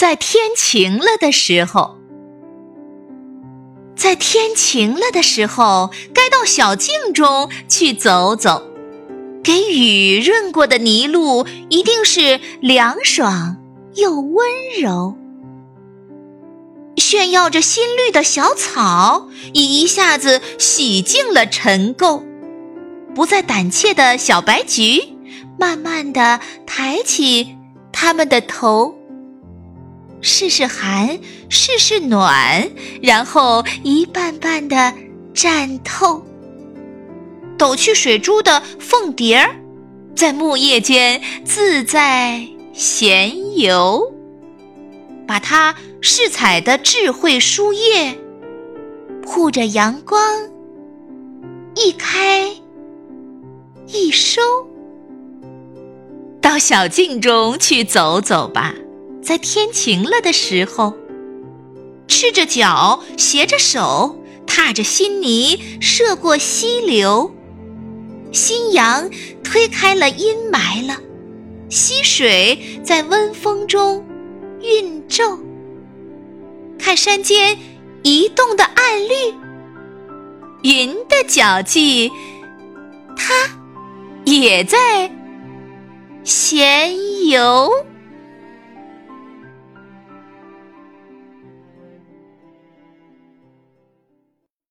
在天晴了的时候，在天晴了的时候，该到小径中去走走。给雨润过的泥路，一定是凉爽又温柔。炫耀着新绿的小草，已一下子洗净了尘垢。不再胆怯的小白菊，慢慢的抬起它们的头，试试寒，试试暖，然后一瓣瓣的绽透。抖去水珠的凤蝶儿，在木叶间自在闲游，把它饰彩的智慧书页，护着阳光，一开一收。到小径中去走走吧，在天晴了的时候，赤着脚，携着手，踏着新泥，涉过溪流。新阳推开了阴霾了，溪水在温风中晕皱。看山间移动的暗绿，云的脚迹，它也在闲游。